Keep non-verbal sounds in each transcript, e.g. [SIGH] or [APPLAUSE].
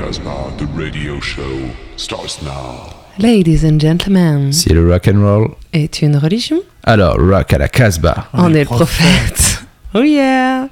Casbah, the radio show starts now. Ladies and gentlemen. Si le rock and roll est une religion? Alors rock à la Casbah. On, est, le prophète. [LAUGHS] oh yeah.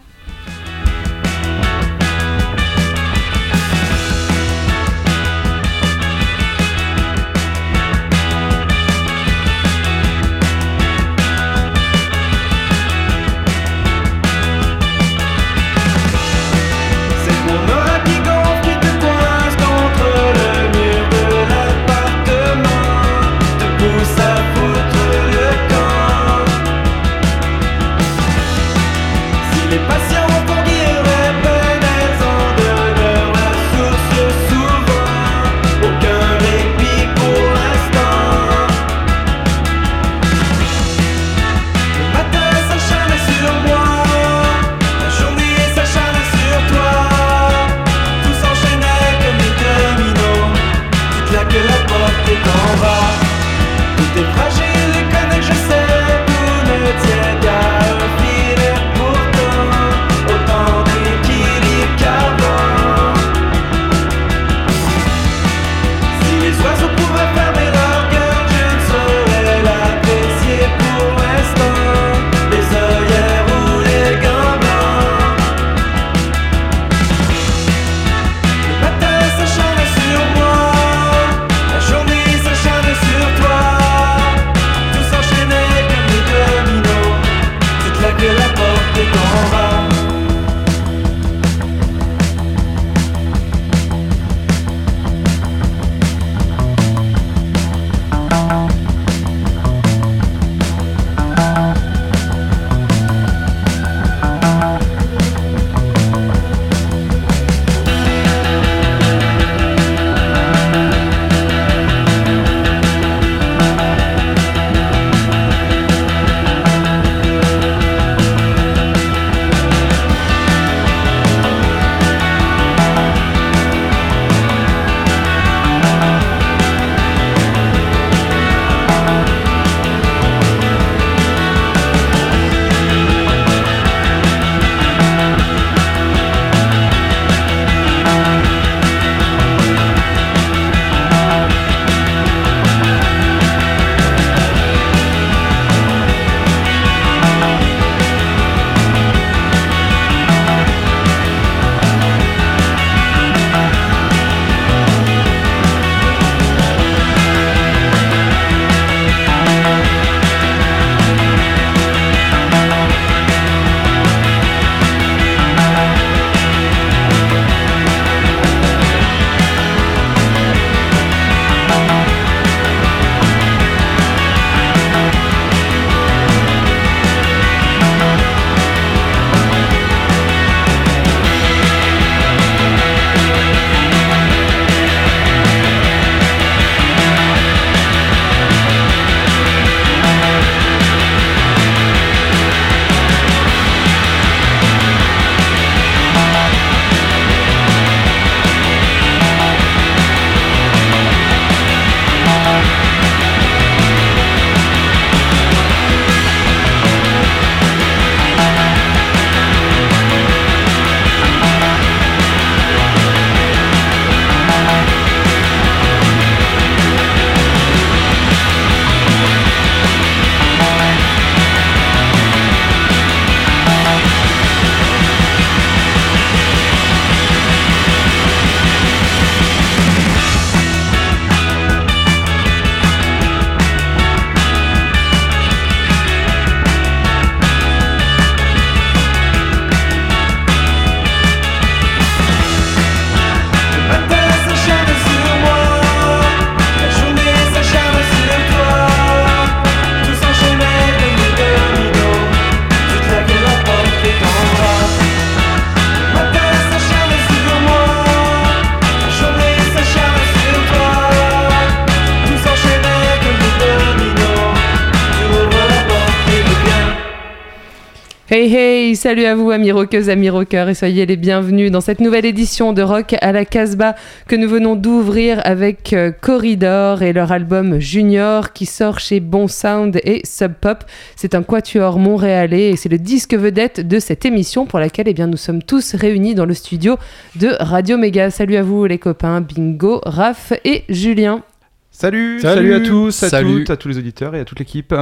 Salut à vous amis rockeuses, amis rockeurs et soyez les bienvenus dans cette nouvelle édition de Rock à la Casbah que nous venons d'ouvrir avec euh, Corridor et leur album Junior qui sort chez Bon Sound et Sub Pop. C'est un quatuor montréalais et c'est le disque vedette de cette émission pour laquelle eh bien, nous sommes tous réunis dans le studio de Radio Méga. Salut à vous les copains, Bingo, Raph et Julien. Salut, Salut. salut, à tous, à Salut. toutes, à tous les auditeurs et à toute l'équipe.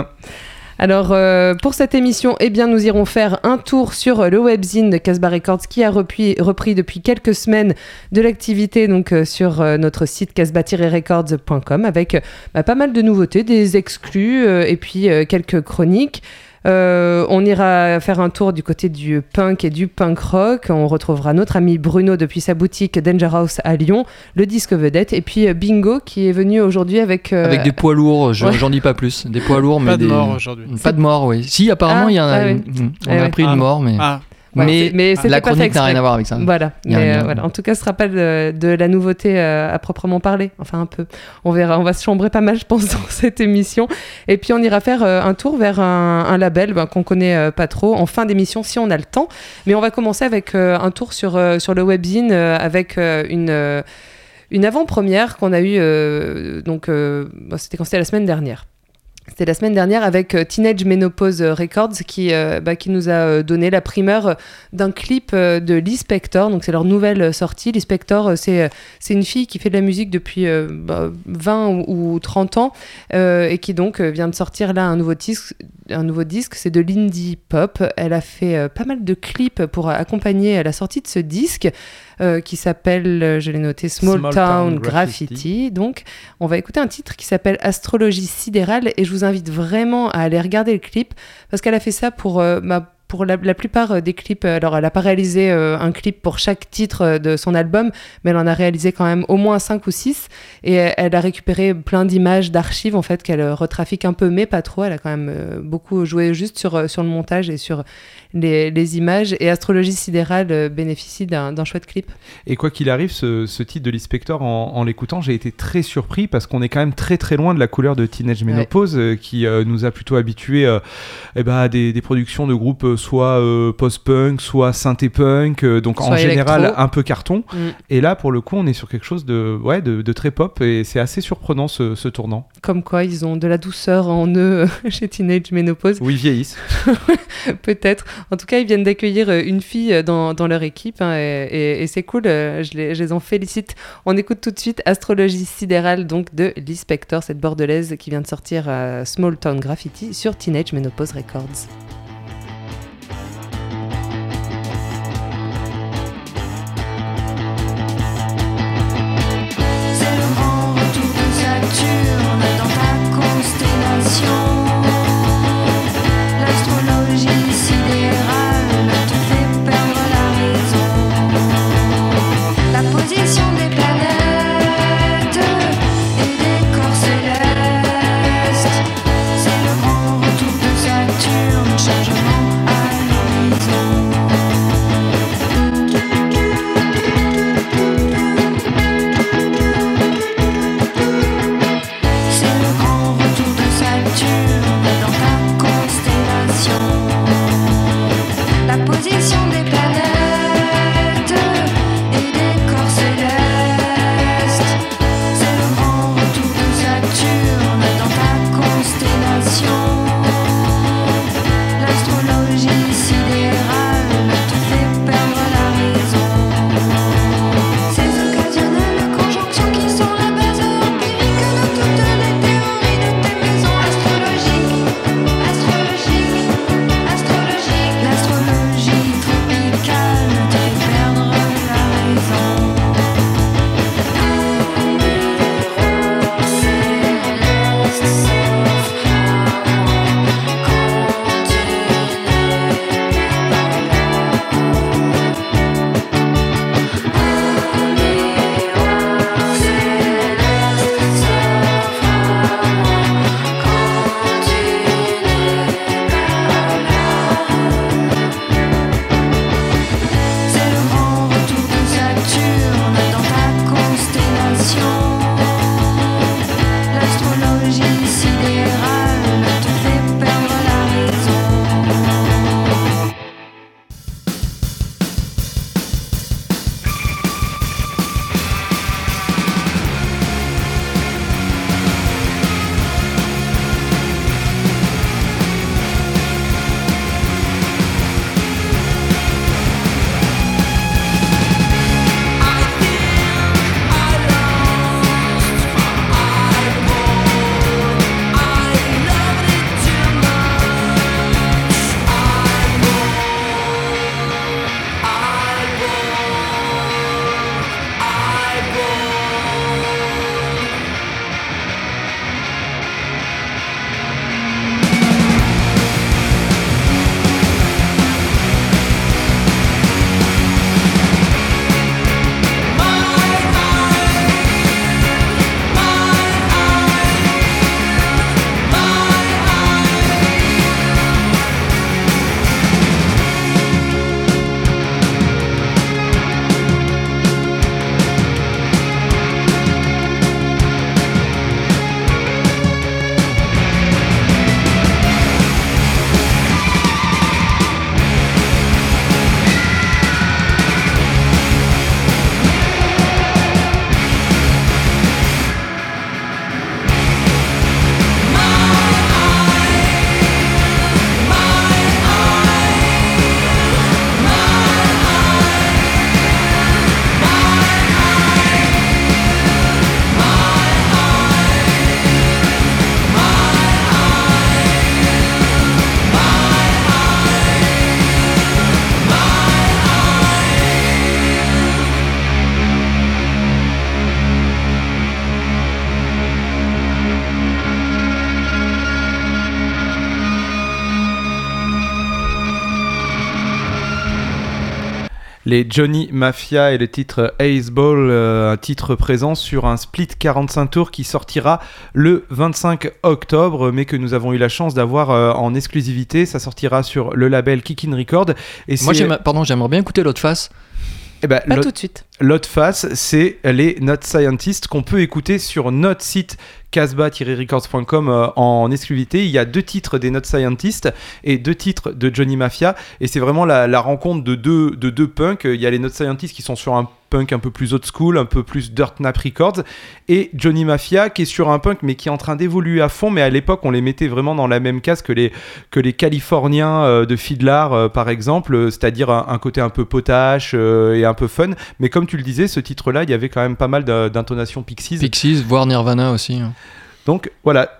Alors euh, pour cette émission, eh bien nous irons faire un tour sur le webzine de Casbah Records qui a repris, depuis quelques semaines de l'activité donc euh, sur euh, notre site casbah-records.com avec bah, pas mal de nouveautés, des exclus et puis quelques chroniques. Euh, on ira faire un tour du côté du punk et du punk rock. On retrouvera notre ami Bruno depuis sa boutique Danger House à Lyon, le disque vedette, et puis euh, Bingo qui est venu aujourd'hui avec, euh, Avec des poids lourds, je- ouais. j'en dis pas plus. Des poids lourds, mais Pas de des- mort aujourd'hui. Pas de mort, oui. Si, apparemment, Ah, il y en a. ah une- On Ah a ouais. appris Ah. une mort, mais. Ah, mais c'est- mais c'était la pas chronique n'a rien à voir avec ça. Voilà, mais euh, voilà. En tout cas, ce sera pas de, de la nouveauté euh, à proprement parler. Enfin, un peu. On verra. On va se chambrer pas mal, je pense, [LAUGHS] dans cette émission. Et puis, on ira faire euh, un tour vers un, un label ben, qu'on connaît euh, pas trop en fin d'émission si on a le temps. Mais on va commencer avec euh, un tour sur, euh, sur le webzine euh, avec euh, une. euh, une avant-première qu'on a eue, euh, donc euh, c'était quand c'était la semaine dernière. C'était la semaine dernière avec euh, Teenage Menopause Records qui, euh, bah, qui nous a euh, donné la primeur euh, d'un clip euh, de Lee. Donc c'est leur nouvelle euh, sortie. Lee euh, c'est, euh, une fille qui fait de la musique depuis euh, bah, 20 ou, ou 30 ans euh, et qui donc euh, vient de sortir là un nouveau disque. Un nouveau disque, c'est de l'indie pop. Elle a fait euh, pas mal de clips pour accompagner la sortie de ce disque euh, qui s'appelle, euh, je l'ai noté, Small, Small Town, Town Graffiti. Graffiti. Donc on va écouter un titre qui s'appelle Astrologie sidérale et je vous invite vraiment à aller regarder le clip parce qu'elle a fait ça pour, euh, bah, pour la, la plupart des clips. Alors elle n'a pas réalisé euh, un clip pour chaque titre euh, de son album, mais elle en a réalisé quand même au moins 5 ou 6 et elle a récupéré plein d'images, d'archives en fait qu'elle retrafique un peu mais pas trop. Elle a quand même euh, beaucoup joué juste sur, sur le montage et sur les, les images et Astrologie sidérale euh, bénéficie d'un chouette clip. Et quoi qu'il arrive, ce, ce titre de l'inspecteur, en, en l'écoutant, j'ai été très surpris parce qu'on est quand même très très loin de la couleur de Teenage Menopause euh, qui euh, nous a plutôt habitués euh, eh ben, à des, des productions de groupes soit euh, post-punk, soit synthé-punk, donc en général un peu carton. Mm. Et là, pour le coup, on est sur quelque chose de, ouais, de, de très pop et c'est assez surprenant ce, ce tournant. Comme quoi ils ont de la douceur en eux [LAUGHS] chez Teenage Menopause. Oui, ils vieillissent. [LAUGHS] Peut-être. En tout cas, ils viennent d'accueillir euh, une fille euh, dans, dans leur équipe hein, et, et- et c'est cool. euh, Je les, je les en félicite. On écoute tout de suite Astrologie sidérale donc de Lee Spector, cette bordelaise qui vient de sortir euh, Small Town Graffiti sur Teenage Menopause Records. Les Johnny Mafia et le titre Ace Ball, euh, un titre présent sur un split 45 tours qui sortira le 25 octobre, mais que nous avons eu la chance d'avoir euh, en exclusivité. Ça sortira sur le label Kickin' Record. Et Moi, pardon, j'aimerais bien écouter l'autre face. Eh ben, Pas tout de suite. L'autre face, c'est les Not Scientists qu'on peut écouter sur notre site casbah-records.com euh, en exclusivité. Il y a deux titres des Not Scientists et deux titres de Johnny Mafia. Et c'est vraiment la, la rencontre de deux, de deux punks. Il y a les Not Scientists qui sont sur un punk un peu plus old school, un peu plus Dirt Nap Records. Et Johnny Mafia qui est sur un punk mais qui est en train d'évoluer à fond. Mais à l'époque, on les mettait vraiment dans la même case que les, que les Californiens euh, de Fiddler, euh, par exemple. euh, C'est-à-dire un, un côté un peu potache et un peu fun. Mais comme tu le disais, ce titre-là, il y avait quand même pas mal d'intonations Pixies. Pixies, voire Nirvana aussi. hein. Donc voilà.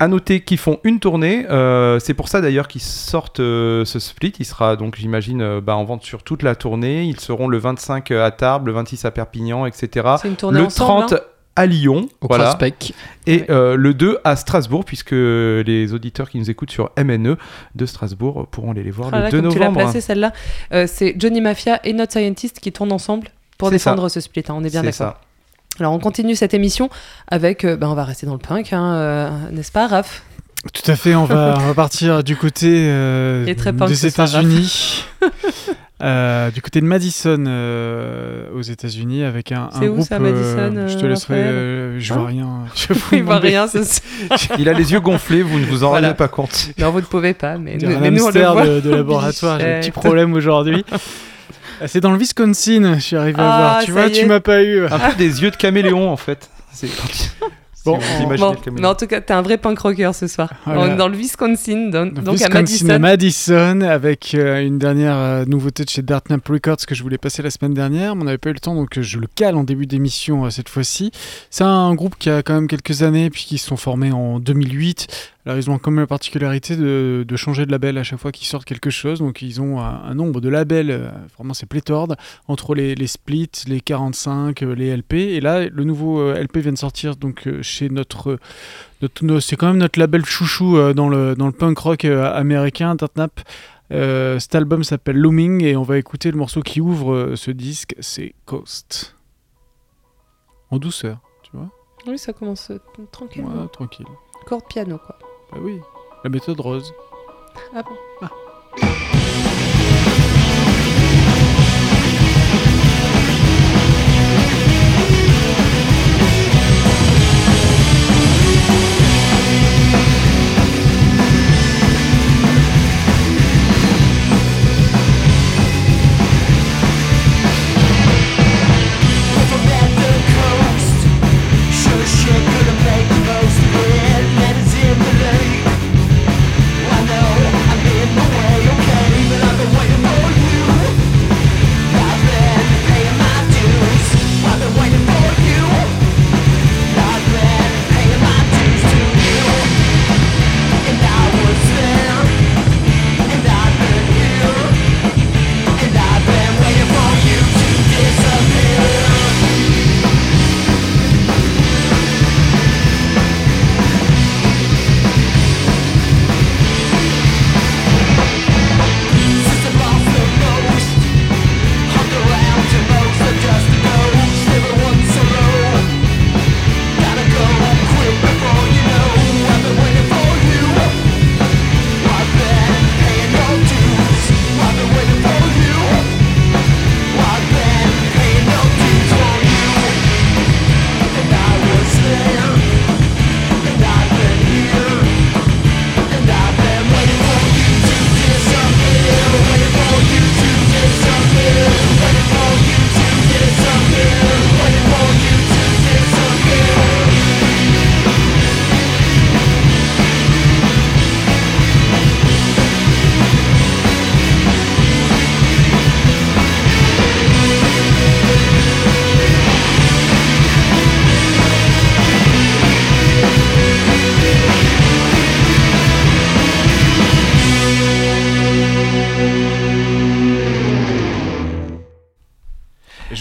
À noter qu'ils font une tournée, euh, c'est pour ça d'ailleurs qu'ils sortent euh, ce split. Il sera donc, j'imagine, euh, bah, en vente sur toute la tournée. Ils seront le 25 à Tarbes, le 26 à Perpignan, etc. C'est une tournée Le ensemble, 30 hein. à Lyon, Au voilà, Prospect. et Ouais. euh, le 2 à Strasbourg, puisque les auditeurs qui nous écoutent sur MNE de Strasbourg pourront aller les voir Ah le là, 2 comme tu l'as novembre. placé celle-là, Euh, c'est Johnny Mafia et Not Scientist qui tournent ensemble pour ça. défendre ce split. hein, on est bien C'est d'accord. Ça. Alors on continue cette émission avec, euh, ben, on va rester dans le punk, hein, euh, n'est-ce pas, Raph? Tout à fait, on va, [LAUGHS] on va partir du côté euh, des États-Unis. Euh, du côté de Madison euh, aux États-Unis avec un, un C'est où, groupe. ça, Madison, je te laisserai. Euh, je Hein? vois rien. Je [LAUGHS] vous Il voit rien, soir. Il a les yeux gonflés, vous ne vous en Voilà. rendez pas compte. Non, vous ne pouvez pas, mais, nous, mais nous, on le voit. de, de [LAUGHS] laboratoire. J'ai un petit problème aujourd'hui. C'est dans le Wisconsin, je suis arrivé à Ah, voir. Tu vois, tu m'as pas eu. Un peu des yeux de caméléon en fait. C'est Bon, Bon, mais en tout cas, t'es un vrai punk rocker ce soir. Voilà. On est dans le Wisconsin, donc, Donc, donc à Wisconsin Madison. à Madison avec euh, une dernière euh, nouveauté de chez Dartnap Records que je voulais passer la semaine dernière, mais on n'avait pas eu le temps donc euh, je le cale en début d'émission euh, cette fois-ci. C'est un groupe qui a quand même quelques années puis qui se sont formés en 2008. Alors ils ont quand même la particularité de, de changer de label à chaque fois qu'ils sortent quelque chose, donc ils ont un, un nombre de labels, euh, vraiment c'est pléthore, entre les, les splits, les 45, euh, les LP, et là le nouveau euh, LP vient de sortir donc euh, chez notre notre- no- c'est quand même notre label chouchou euh, dans, le, dans le punk rock euh, américain, Dartnap. Euh, cet album s'appelle Looming et on va écouter le morceau qui ouvre euh, ce disque, c'est Coast. En douceur, tu vois Oui, ça commence euh, tranquillement. Ouais, tranquille. Corde piano, quoi. Bah oui, la méthode rose. Ah bon Et [LAUGHS]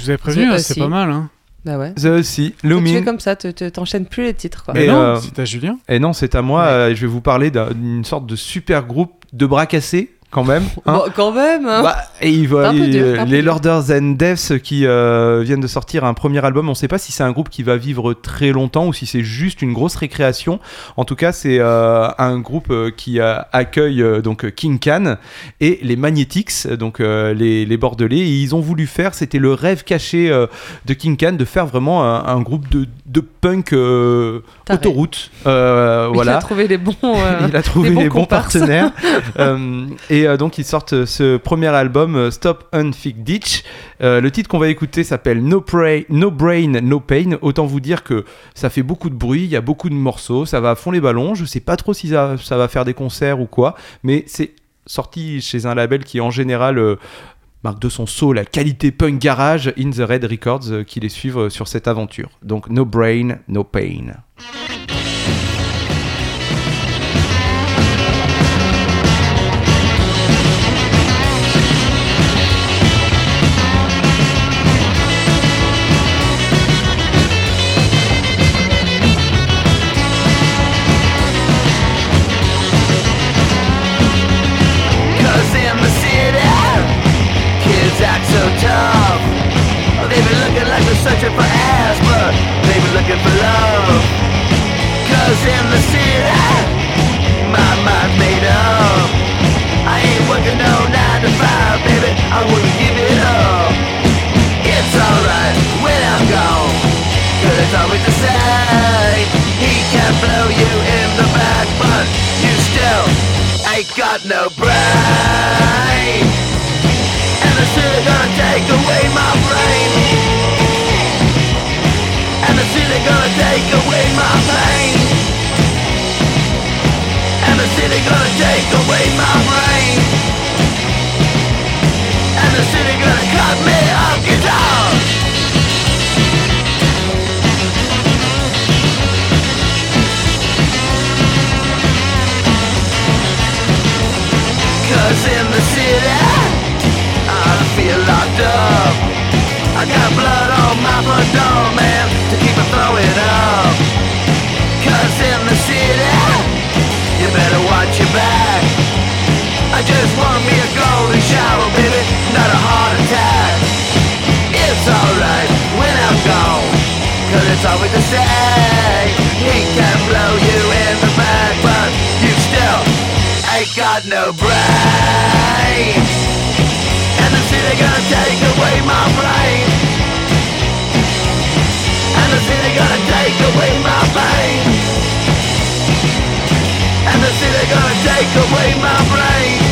vous avais prévenu, hein, c'est pas mal. Hein. Bah ouais. The aussi, Tu fais Looming. comme ça, te- te- t'enchaînes plus les titres, quoi. Mais Mais non, euh, c'est à Julien. Et non, c'est à moi. Ouais. euh, je vais vous parler d'un- d'une sorte de super groupe de bras cassés. Quand même. hein. Bon, quand même. hein. Bah, et dur, peu les. Lorders and Deaths qui euh, viennent de sortir un premier album, on ne sait pas si c'est un groupe qui va vivre très longtemps ou si c'est juste une grosse récréation. En tout cas, c'est euh, un groupe euh, qui euh, accueille euh, donc King Can et les Magnetics, donc euh, les, les Bordelais. Et ils ont voulu faire, c'était le rêve caché euh, de King Can, de faire vraiment un, un groupe de, de punk euh, autoroute. Euh, Il voilà. a trouvé les bons. euh, [LAUGHS] Il a trouvé les les bons bons, comparses. partenaires. [LAUGHS] Euh, et euh, donc, ils sortent euh, ce premier album, euh, Stop Unfig Ditch. Le titre qu'on va écouter s'appelle no, no Brain, No Pain. Autant vous dire que ça fait beaucoup de bruit, il y a beaucoup de morceaux, ça va à fond les ballons. Je sais pas trop si ça, va faire des concerts ou quoi, mais c'est sorti chez un label qui, en général, marque de son saut la qualité punk garage In the Red Records qui les suivent sur cette aventure. Donc, No Brain, No Pain. Searching for ass, but they be looking for love. Cause in the city, my mind made up. I ain't working no 9 to 5, baby, I wouldn't give it up. It's alright when I'm gone, cause it's always the same. He can blow you in the back, but you still ain't got no brain. And the city gonna take away my brain. City gonna take away my pain. And the city gonna take away my brain. And the city gonna cut me off guitar. Cause in the city I feel locked up I got blood on my door, man To keep it throwing up. Cause in the city You better watch your back. I just want me a golden shower, baby Not a heart attack. It's alright when I'm gone Cause it's always the same. He can blow you in the back But you still ain't got no brain And the city gonna take away my brain. And gonna take away my And gonna take away my brain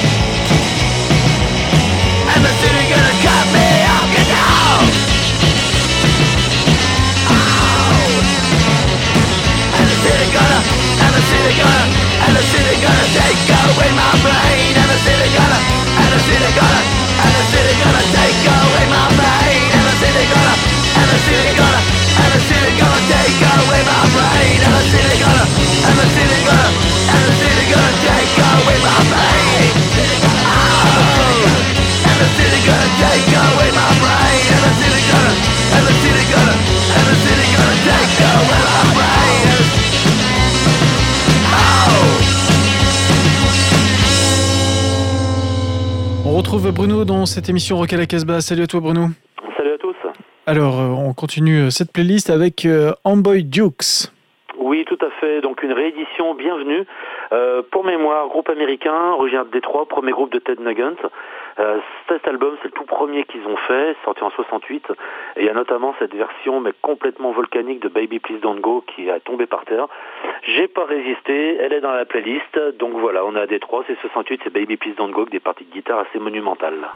dans cette émission Rock à la Casbah. Salut à toi Bruno. Salut à tous. Alors, euh, on continue euh, cette playlist avec euh, Amboy Dukes. Oui, tout à fait. Donc une réédition bienvenue. Euh, pour mémoire, groupe américain, originaire de Détroit, premier groupe de Ted Nugent. Euh, cet album, c'est le tout premier qu'ils ont fait, sorti en 68. Et il y a notamment cette version, mais complètement volcanique de Baby Please Don't Go qui a tombé par terre. J'ai pas résisté, elle est dans la playlist. Donc voilà, on est à Détroit, c'est 68, c'est Baby Please Don't Go, avec des parties de guitare assez monumentales.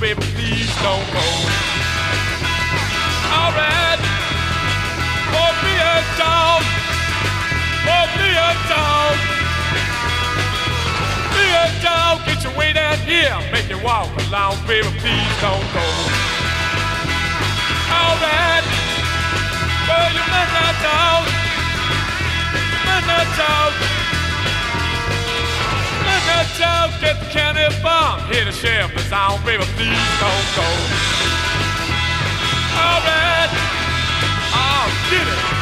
baby, please don't go. All right, hold me a dog, hold me a dog, be a dog. Get your way down here, make you walk along, baby, please don't go. All right, well you must not talk, you must not talk a joke, get the candy bomb. Hit the sheriff, it's on, baby, please don't go. All right, I'll get it.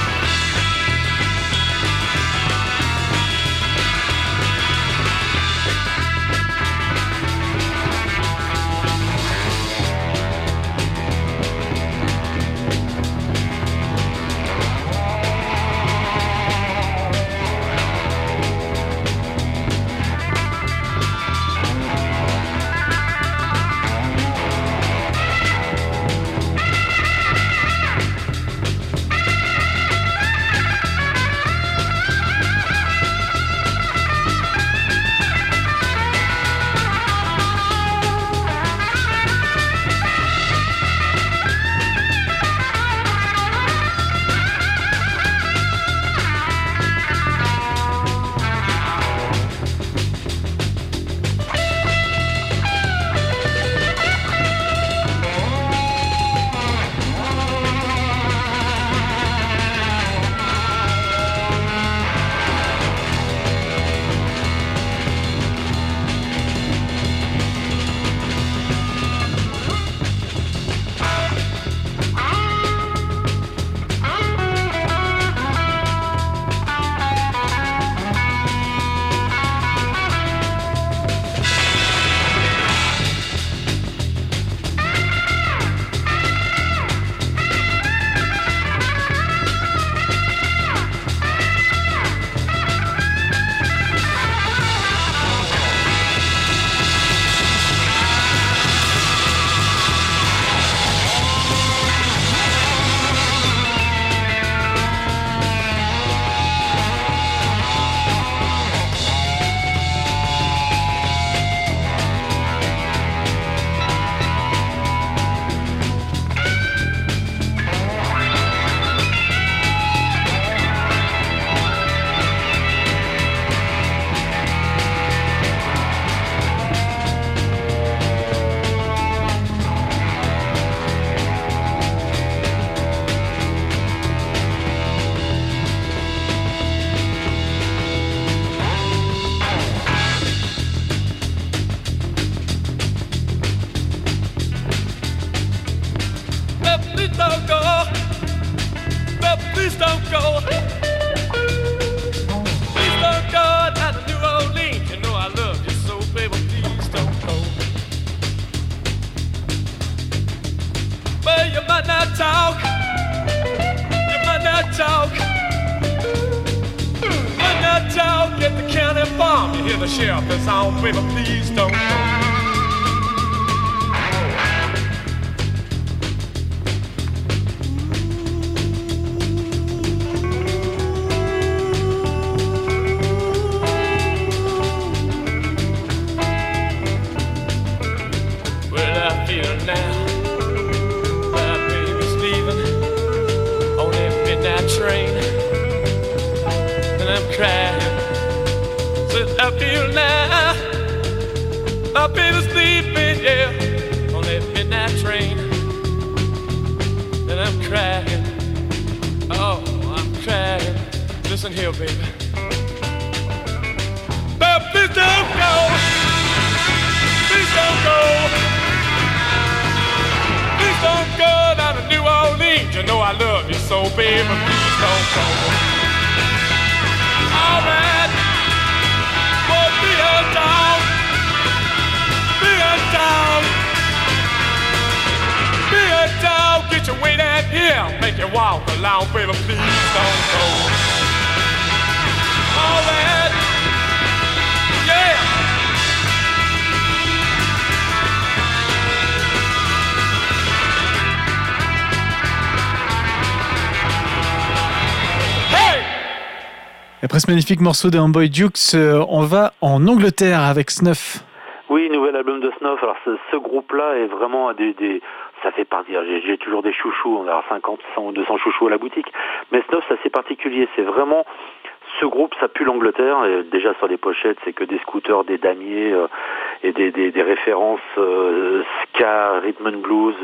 magnifique morceau des Homeboy Dukes. Euh, on va en Angleterre avec Snuff. Oui, nouvel album de Snuff. Alors ce, groupe-là est vraiment des, des ça fait partie. J'ai toujours des chouchous, on a 50, 100 ou 200 chouchous à la boutique. Mais Snuff, c'est assez particulier. C'est vraiment ce groupe, ça pue l'Angleterre. Et déjà sur les pochettes, c'est que des scooters, des damiers euh, et des, des, des références euh, ska, rhythm and blues.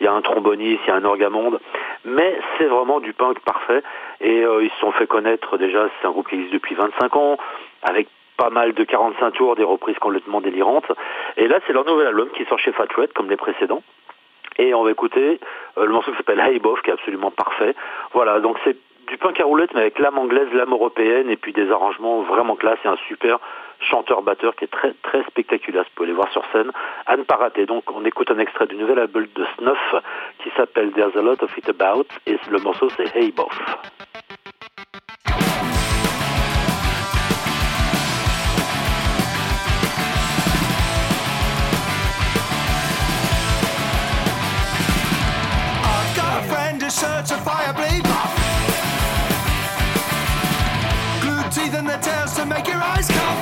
Il y a un tromboniste, il y a un orgamonde. Mais c'est vraiment du punk parfait. Et euh, ils se sont fait connaître déjà. C'est un groupe qui existe depuis 25 ans, avec pas mal de 45 tours, des reprises complètement délirantes. Et là, c'est leur nouvel album qui sort chez Fat comme les précédents. Et on va écouter euh, le morceau qui s'appelle Hey Boff, qui est absolument parfait. Voilà, donc c'est du punk à roulette, mais avec l'âme anglaise, l'âme européenne, et puis des arrangements vraiment classe, et un super chanteur-batteur qui est très très spectaculaire. Vous pouvez les voir sur scène, à ne pas rater. Donc on écoute un extrait du nouvel album de Snuff, qui s'appelle There's a Lot of It About, et le morceau c'est Hey Boff. Teeth and the tails to make your eyes come.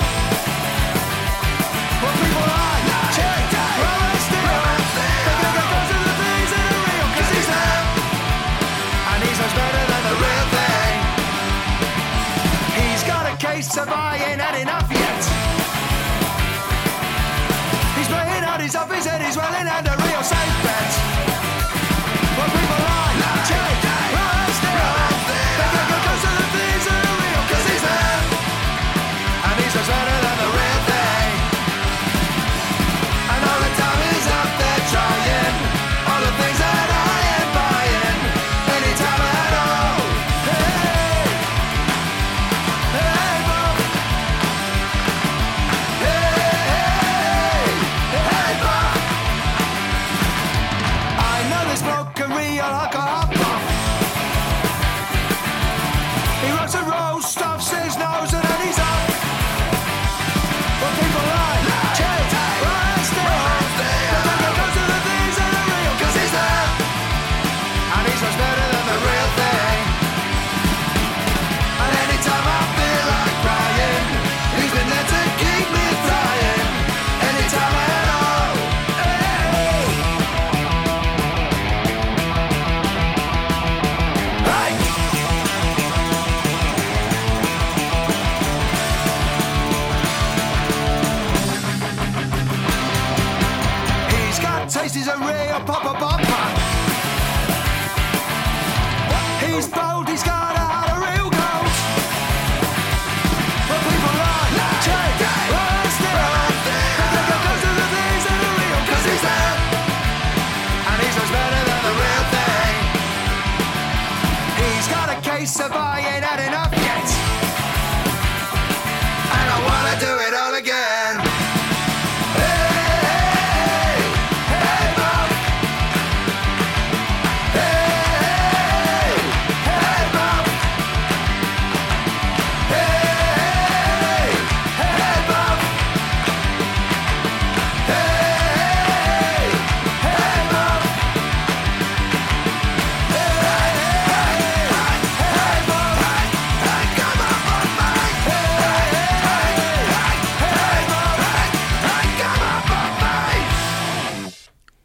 What people like, check, romance theory. They're gonna go to the things are he's. And he's much better than the real thing. He's got a case of I ain't had enough yet. He's playing out his office and he's well in and a real safe bet.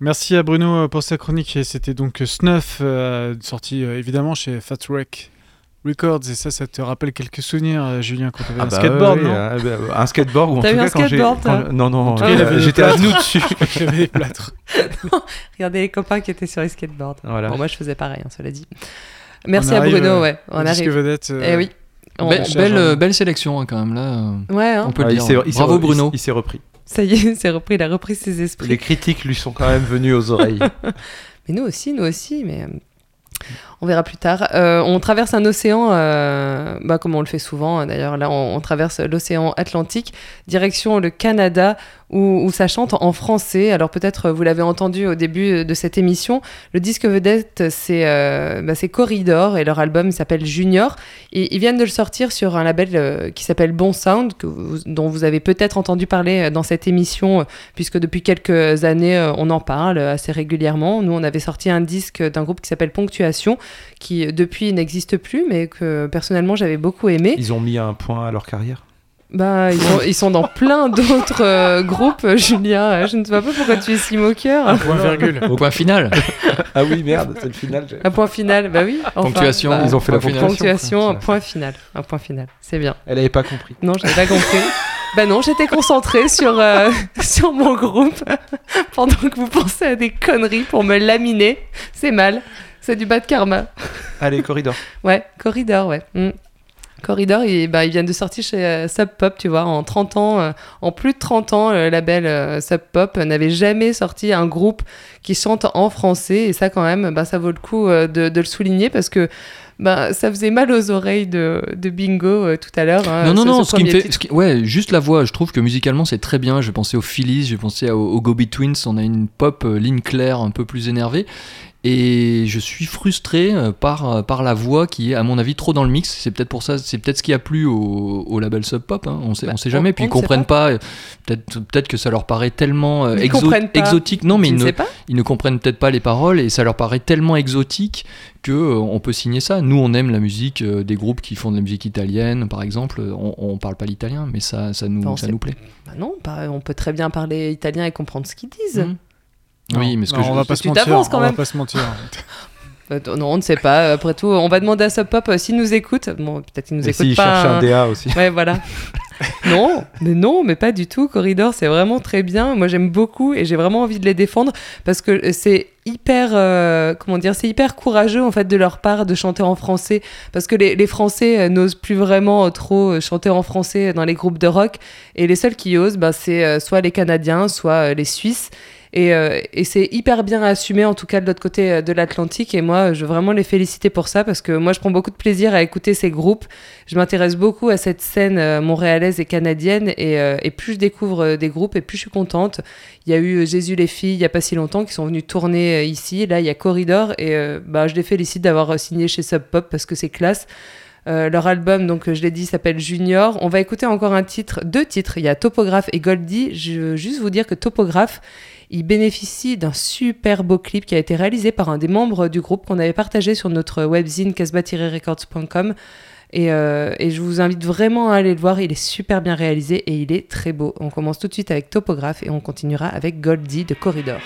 Merci à Bruno euh, pour sa chronique. Et C'était donc Snuff, euh, sorti euh, évidemment chez Fat Wreck Records. Et ça, ça te rappelle quelques souvenirs, euh, Julien, quand tu avais Ah un bah skateboard, ouais, non euh, bah, Un skateboard ou en T'as tout eu cas un quand j'ai. quand- Non, non, euh, j'étais à genoux dessus. [LAUGHS] Avait des plâtres. [LAUGHS] Regardez les copains qui étaient sur les skateboards. Voilà. Bon, moi, je faisais pareil, hein, cela dit. Merci On à arrive, Bruno, euh, ouais. On arrive. vedette. euh, Eh oui. On- belle, euh, belle sélection hein, quand même là. euh, Ouais, hein. On peut Ah, le il dire. s'est- il s'est Bravo re- il Bruno. Il s'est repris. Ça y est, [LAUGHS] c'est repris. Il a repris ses esprits. Les critiques lui sont quand même venues aux oreilles. [LAUGHS] Mais nous aussi, nous aussi, mais euh, on verra plus tard. Euh, on traverse un océan, euh, bah, comme on le fait souvent hein, d'ailleurs. Là, on, on traverse l'océan Atlantique, direction le Canada, où, ça chante en français. Alors peut-être vous l'avez entendu au début de cette émission. Le disque vedette, c'est euh, bah, Corridor et leur album s'appelle Junior. Et ils viennent de le sortir sur un label euh, qui s'appelle Bon Sound, dont vous avez peut-être entendu parler euh, dans cette émission, euh, puisque depuis quelques années, euh, on en parle assez régulièrement. Nous, on avait sorti un disque d'un groupe qui s'appelle Ponctuation, qui euh, depuis n'existe plus, mais que personnellement, j'avais beaucoup aimé. Ils ont mis un point à leur carrière? Bah, ils sont, ils sont dans plein d'autres euh, groupes, euh, Julien. Je ne sais pas pourquoi tu es si moqueur. Un point virgule. Au point final. [LAUGHS] Ah oui, merde, c'est le final. Un point final, bah oui. enfin, Ponctuation. bah, Ils ont fait la point final. ponctuation. ponctuation, un point final. Un point final, c'est bien. Elle avait pas compris. Non, je n'ai pas compris. [LAUGHS] bah non, j'étais concentrée sur, euh, [LAUGHS] sur mon groupe pendant que vous pensez à des conneries pour me laminer. C'est mal. C'est du bad karma. Allez, corridor. Ouais, Corridor, ouais. Mm. Corridor, ils, bah, ils viennent de sortir chez euh, Sub Pop, tu vois, en 30 ans, euh, en plus de 30 ans, le label euh, Sub Pop n'avait jamais sorti un groupe qui chante en français, et ça quand même, bah, ça vaut le coup euh, de le souligner parce que bah, ça faisait mal aux oreilles de, de Bingo euh, tout à l'heure. hein, Non, non, ce- non, ce ce qui me fait. titre. ce qui- ouais, juste la voix, je trouve que musicalement c'est très bien. Je pensais aux Phillies, j'ai pensé aux, aux Go Twins, on a une pop euh, ligne claire un peu plus énervée. Et je suis frustré euh, par, euh, par la voix qui est, à mon avis, trop dans le mix. C'est peut-être pour ça, c'est peut-être ce qui a plu au, au label Sub Pop. hein. On sait, Bah, on sait on- jamais. Puis on ils ne sait comprennent pas. Peut-être que ça leur paraît tellement euh, Ils exo- exotique. Non, mais Tu ils ne ils ne comprennent peut-être pas les paroles et ça leur paraît tellement exotique que euh, on peut signer ça. Nous, on aime la musique euh, des groupes qui font de la musique italienne, par exemple. On, on parle pas l'italien, mais ça, ça nous, Enfin, ça nous plaît. Bah non, bah, on peut très bien parler italien et comprendre ce qu'ils disent. Mhm. Oui, mais ce que Non, je- on va pas se Tu mentir. t'avances quand on va même. pas se mentir. [LAUGHS] Euh, non, on ne sait pas. Après tout, on va demander à Sub Pop euh, s'ils nous écoutent. Bon, peut-être qu'ils nous Et écoutent s'ils pas. cherchent un hein. DA aussi. Ouais, voilà. [LAUGHS] non, mais non, mais pas du tout. Corridor, c'est vraiment très bien. Moi, j'aime beaucoup et j'ai vraiment envie de les défendre parce que c'est hyper, euh, comment dire, c'est hyper courageux en fait de leur part de chanter en français parce que les, les Français euh, n'osent plus vraiment euh, trop euh, chanter en français dans les groupes de rock et les seuls qui osent, bah, c'est euh, soit les Canadiens, soit euh, les Suisses. Et, euh, et c'est hyper bien assumé, en tout cas de l'autre côté euh, de l'Atlantique. Et moi, je veux vraiment les féliciter pour ça, parce que moi, je prends beaucoup de plaisir à écouter ces groupes. Je m'intéresse beaucoup à cette scène euh, montréalaise et canadienne. Et, plus je découvre des groupes, et plus je suis contente. Il y a eu Jésus les filles, il n'y a pas si longtemps, qui sont venus tourner ici. Là, il y a Corridor. Et bah, je les félicite d'avoir signé chez Sub Pop, parce que c'est classe. Leur album, donc je l'ai dit, s'appelle Junior. On va écouter encore un titre, deux titres. Il y a Topographe et Goldie. Je veux juste vous dire que Topographe, il bénéficie d'un super beau clip qui a été réalisé par un des membres du groupe qu'on avait partagé sur notre webzine casbah-records.com. Et, euh, et je vous invite vraiment à aller le voir. Il est super bien réalisé et il est très beau. On commence tout de suite avec Topographe et on continuera avec Goldie de Corridor.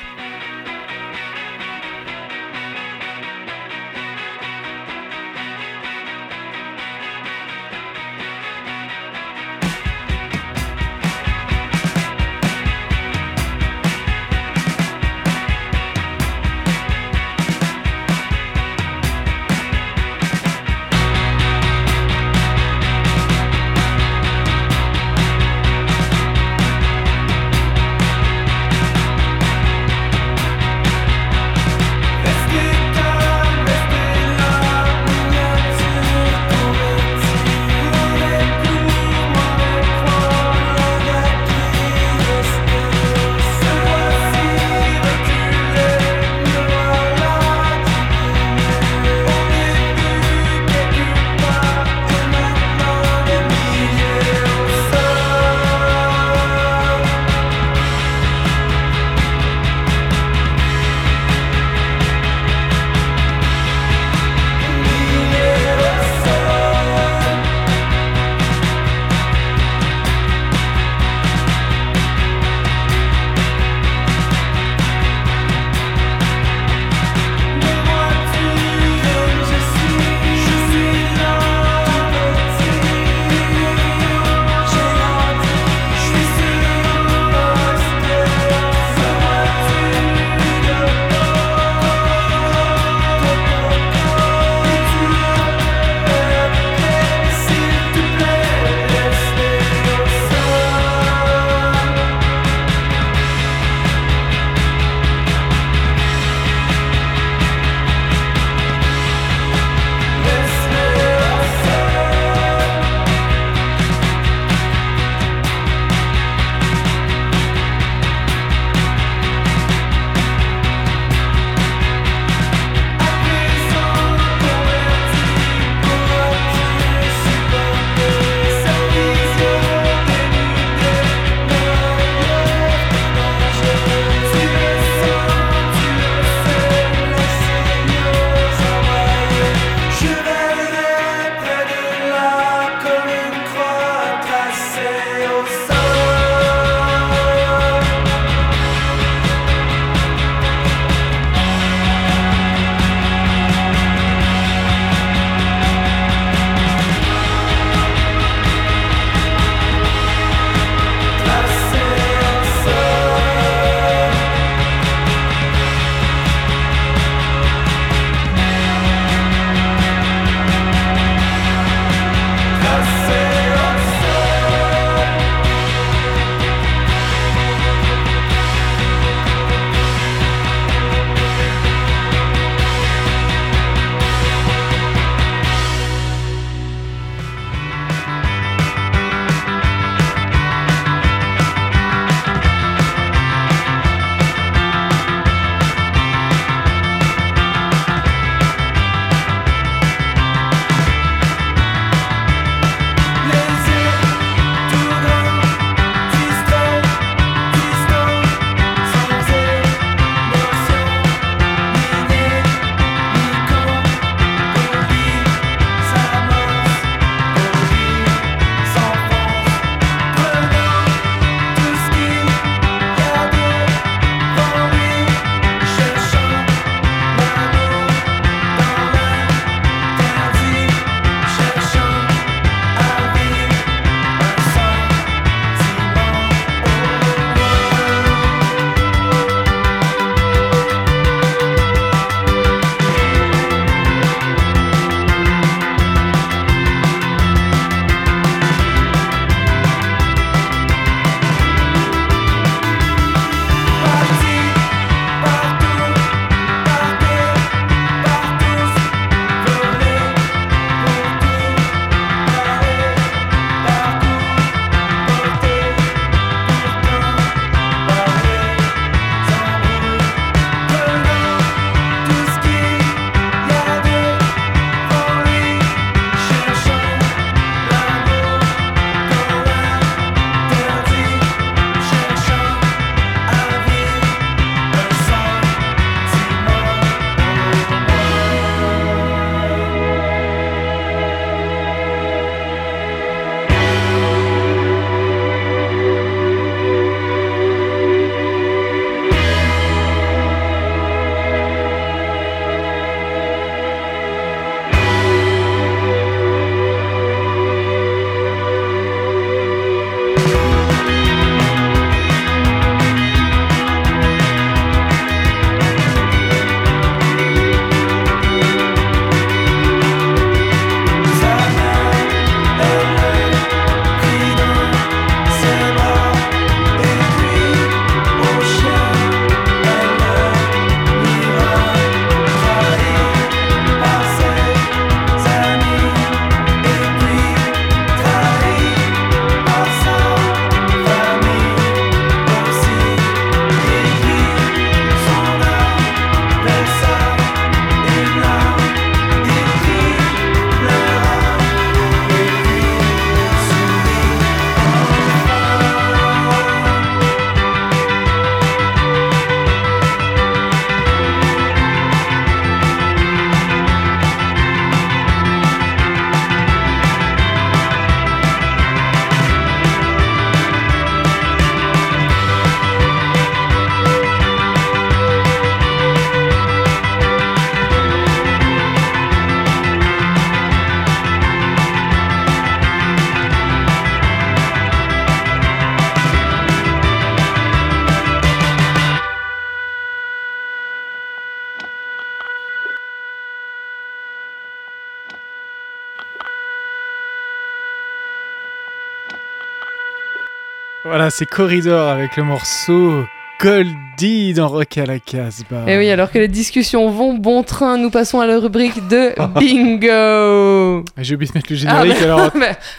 Voilà, c'est Corridor avec le morceau Goldie dans Rock à la Casbah. Et Eh oui, alors que les discussions vont bon train, nous passons à la rubrique de [LAUGHS] bingo. J'ai oublié de mettre le Ah, générique [LAUGHS] mais- alors.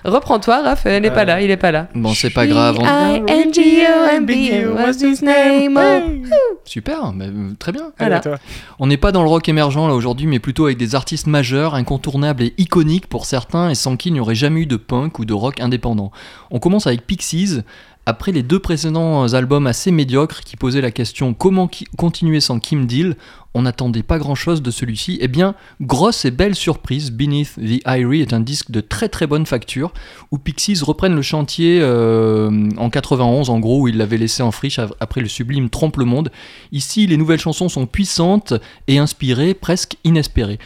Reprends-toi, Raph, il n'est pas Euh, là, il est pas là. Bon, c'est pas grave. on- B-I-N-G-O-M-B, what's his name? Super, mais, euh, très bien. Voilà. On n'est pas dans le rock émergent là aujourd'hui, mais plutôt avec des artistes majeurs, incontournables et iconiques pour certains, et sans qui il n'y aurait jamais eu de punk ou de rock indépendant. On commence avec Pixies. Après les deux précédents albums assez médiocres qui posaient la question comment continuer sans Kim Deal, on n'attendait pas grand chose de celui-ci. Eh bien, grosse et belle surprise, Beneath the Irie est un disque de très très bonne facture où Pixies reprennent le chantier euh, en 91 en gros où ils l'avaient laissé en friche après le sublime Trompe le Monde. Ici, les nouvelles chansons sont puissantes et inspirées, presque inespérées.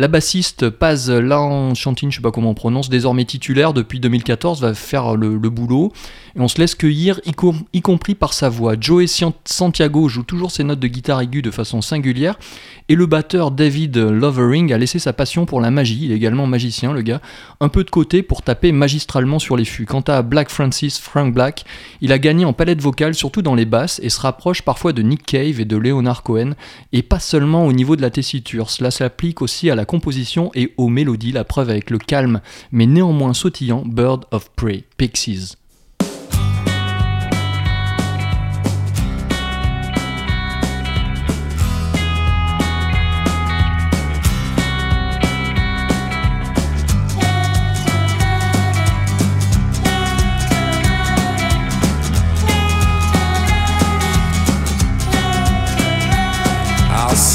La bassiste Paz Lanchantin, je sais pas comment on prononce, désormais titulaire depuis 2014, va faire le, boulot. Et on se laisse cueillir, y, y compris par sa voix. Joey Santiago joue toujours ses notes de guitare aiguë de façon singulière. Et le batteur David Lovering a laissé sa passion pour la magie, il est également magicien le gars, un peu de côté pour taper magistralement sur les fûts. Quant à Black Francis, Frank Black, il a gagné en palette vocale, surtout dans les basses, et se rapproche parfois de Nick Cave et de Leonard Cohen, et pas seulement au niveau de la tessiture. Cela s'applique aussi à la composition et aux mélodies, la preuve avec le calme, mais néanmoins sautillant Bird of Prey, Pixies.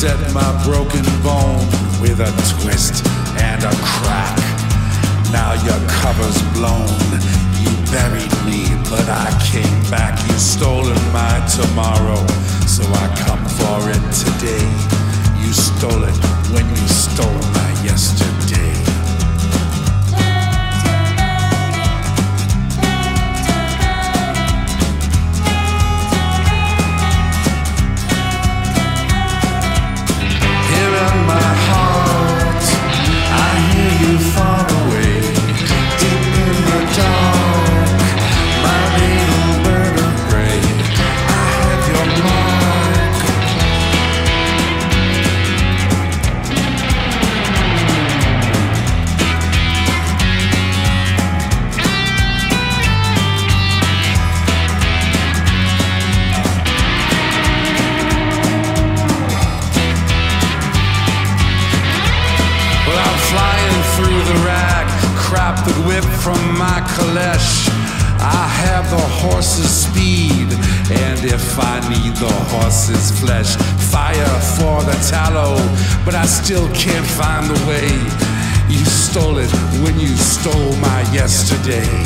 Set my broken bone with a twist and a crack. Now your cover's blown. You buried me, but I came back. You stolen my tomorrow, so I come for it today. You stole it when you stole my yesterday. Still can't find the way. You stole it when you stole my yesterday.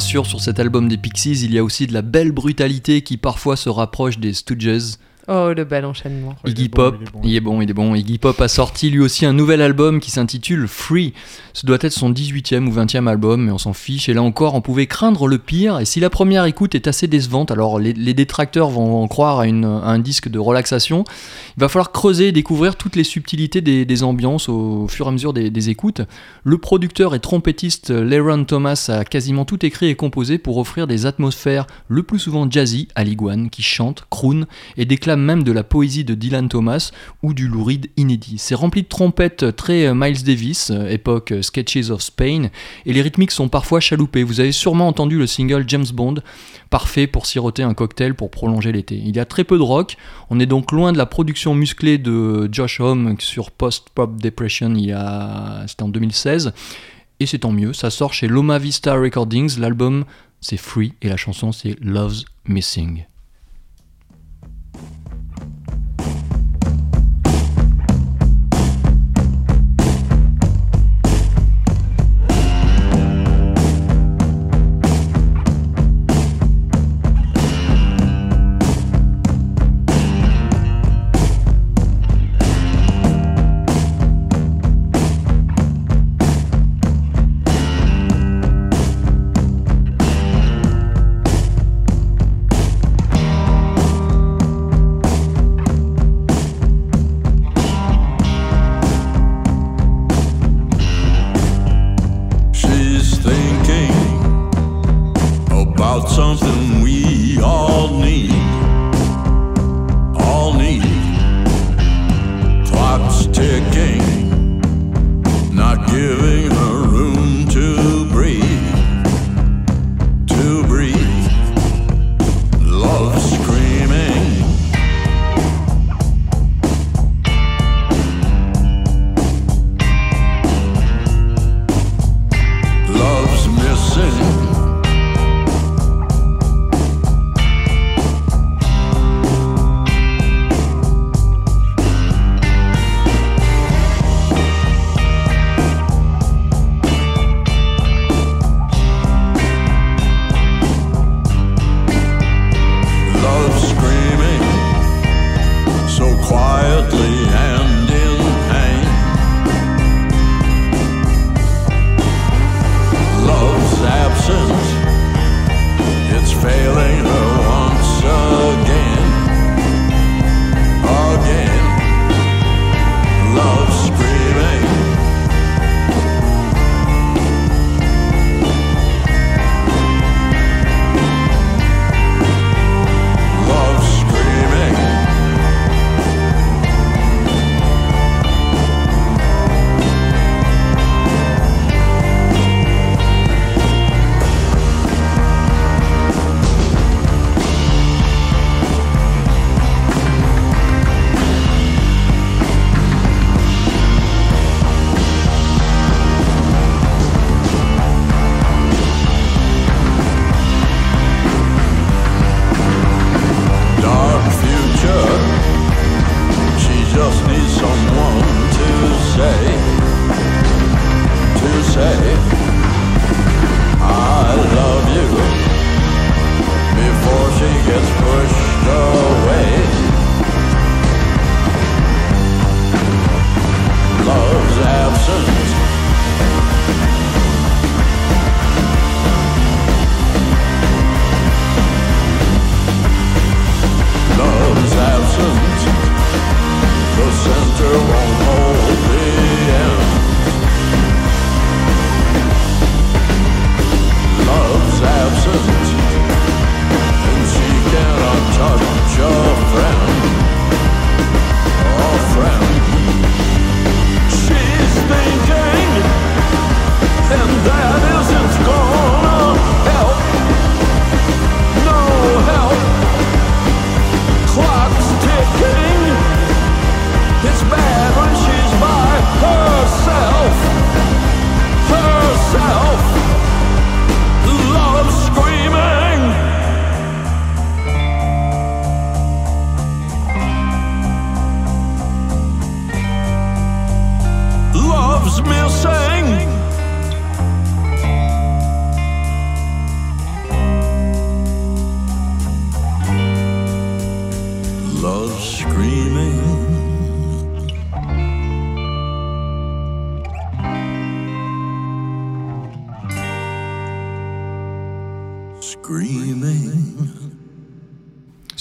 Sur cet album des Pixies, il y a aussi de la belle brutalité qui parfois se rapproche des Stooges. Oh, le bel enchaînement. Iggy Pop, il est bon, il est bon. Iggy Pop a sorti lui aussi un nouvel album qui s'intitule Free. Ce doit être son 18e ou 20e album, mais on s'en fiche. Et là encore, on pouvait craindre le pire. Et si la première écoute est assez décevante, alors les, les détracteurs vont en croire à, une- à un disque de relaxation, il va falloir creuser et découvrir toutes les subtilités des, des ambiances au fur et à mesure des, des écoutes. Le producteur et trompettiste Leron Thomas a quasiment tout écrit et composé pour offrir des atmosphères le plus souvent jazzy à l'iguane, qui chante, croon et même de la poésie de Dylan Thomas ou du Lou Reed inédit. C'est rempli de trompettes très euh, Miles Davis, euh, époque euh, Sketches of Spain, et les rythmiques sont parfois chaloupés. Vous avez sûrement entendu le single James Bond, parfait pour siroter un cocktail pour prolonger l'été. Il y a très peu de rock, on est donc loin de la production musclée de Josh Homme sur Post Pop Depression, a... c'était en 2016. et c'est tant mieux. Ça sort chez Loma Vista Recordings. L'album c'est Free et la chanson c'est Love's Missing.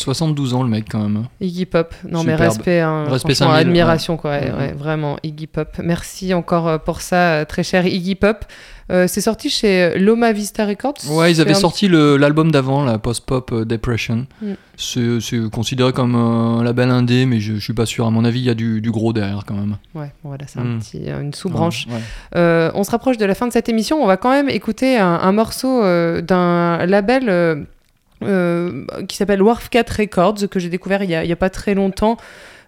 72 ans le mec quand même. Iggy Pop, non mais respect, hein, Respect franchement, 5000, admiration quoi, ouais, ouais, vraiment Iggy Pop. Merci encore euh, pour ça, euh, très cher Iggy Pop. Euh, c'est sorti chez Loma Vista Records. Ouais, ils avaient un- sorti l'album d'avant, la Post-Pop euh, Depression. Mm. C'est considéré comme un label indé, mais je, je suis pas sûr. À mon avis, il y a du, du gros derrière quand même. Ouais, voilà, c'est un Mm. petit, une sous-branche. Ouais, ouais. Euh, on se rapproche de la fin de cette émission. On va quand même écouter un, un morceau d'un label qui s'appelle Wharf 4 Records que j'ai découvert il y, a, il y a pas très longtemps.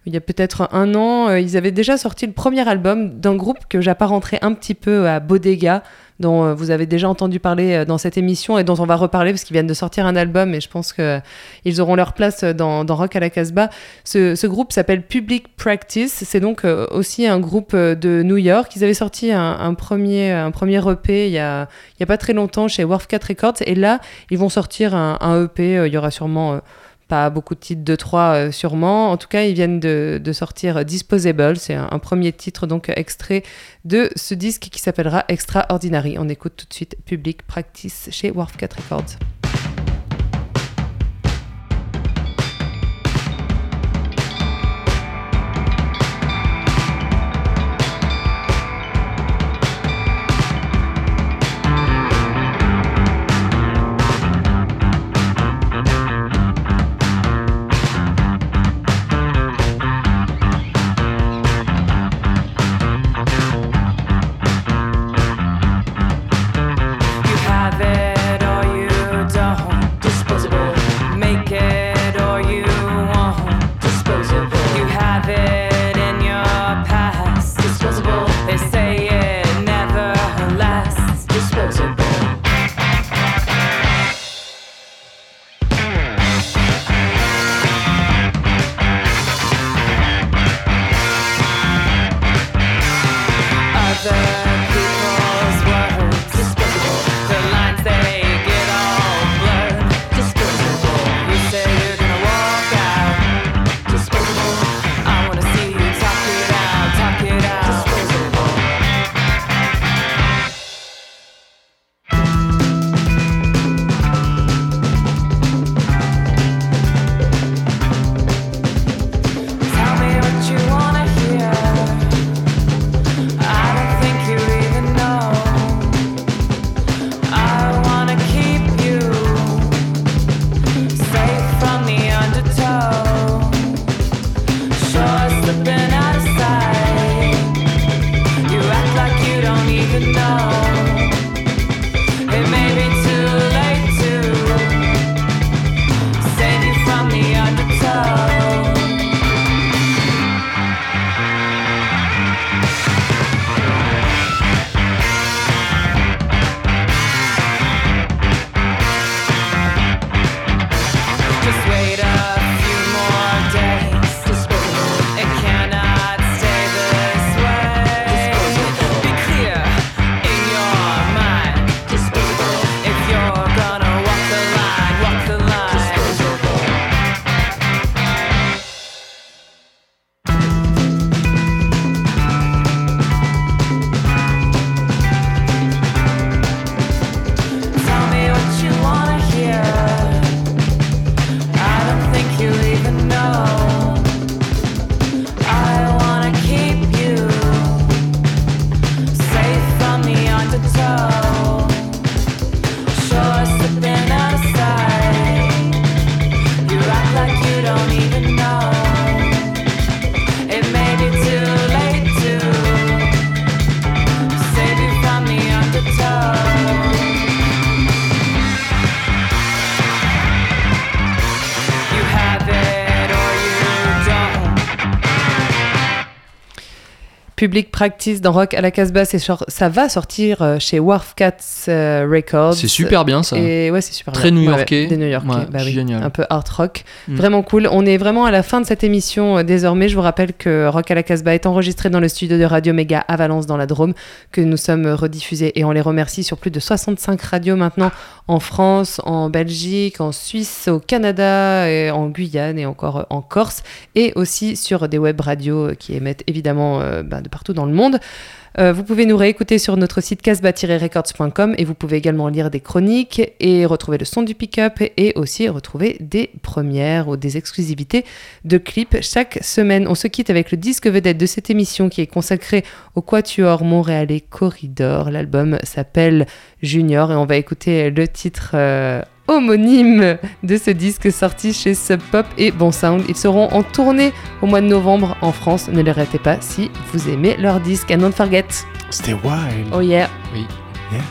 Il y a peut-être un an, euh, ils avaient déjà sorti le premier album d'un groupe que j'apparenterais un petit peu à Bodega, dont euh, vous avez déjà entendu parler euh, dans cette émission et dont on va reparler parce qu'ils viennent de sortir un album et je pense qu'ils auront leur place dans, Rock à la Casbah. Ce, groupe s'appelle Public Practice. C'est donc aussi un groupe de New York. Ils avaient sorti un, premier, un premier EP il y, a, il y a pas très longtemps chez Wharf 4 Records et là, ils vont sortir un, un EP. Il y aura sûrement. Euh, pas beaucoup de titres, de trois sûrement. En tout cas, ils viennent de, sortir Disposable. C'est un, premier titre, donc euh, extrait de ce disque qui s'appellera Extraordinary. On écoute tout de suite Public Practice chez Wharf 4 Records. Public Practice dans Rock à la Casbah, ça va sortir euh, chez Wharf Cats euh, Records. C'est super bien, ça. Et ouais, c'est super Très bien. New-yorkais. ouais, des New-Yorkais, Ouais, bah oui. Un peu art rock. Mm. Vraiment cool. On est vraiment à la fin de cette émission euh, désormais. Je vous rappelle que Rock à la Casbah est enregistré dans le studio de Radio Méga à Valence dans la Drôme, que nous sommes rediffusés et on les remercie sur plus de 65 radios maintenant en France, en Belgique, en Suisse, au Canada, en Guyane et encore euh, en Corse, et aussi sur des web radios euh, qui émettent évidemment euh, bah, de partout dans le monde. Euh, vous pouvez nous réécouter sur notre site casbah-records.com et vous pouvez également lire des chroniques et retrouver le son du pick-up et aussi retrouver des premières ou des exclusivités de clips chaque semaine. On se quitte avec le disque vedette de cette émission qui est consacré au Quatuor montréalais Corridor. L'album s'appelle Junior et on va écouter le titre euh, homonyme de ce disque sorti chez Sub Pop et Bon Sound. Ils seront en tournée au mois de novembre en France. Ne les ratez pas si vous aimez leur disque. And don't forget. C'était wild. Oh yeah. Oui. Yeah.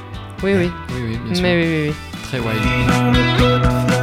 Oui, oui. Oui, oui, bien sûr. Mais oui, oui, oui. Très wild.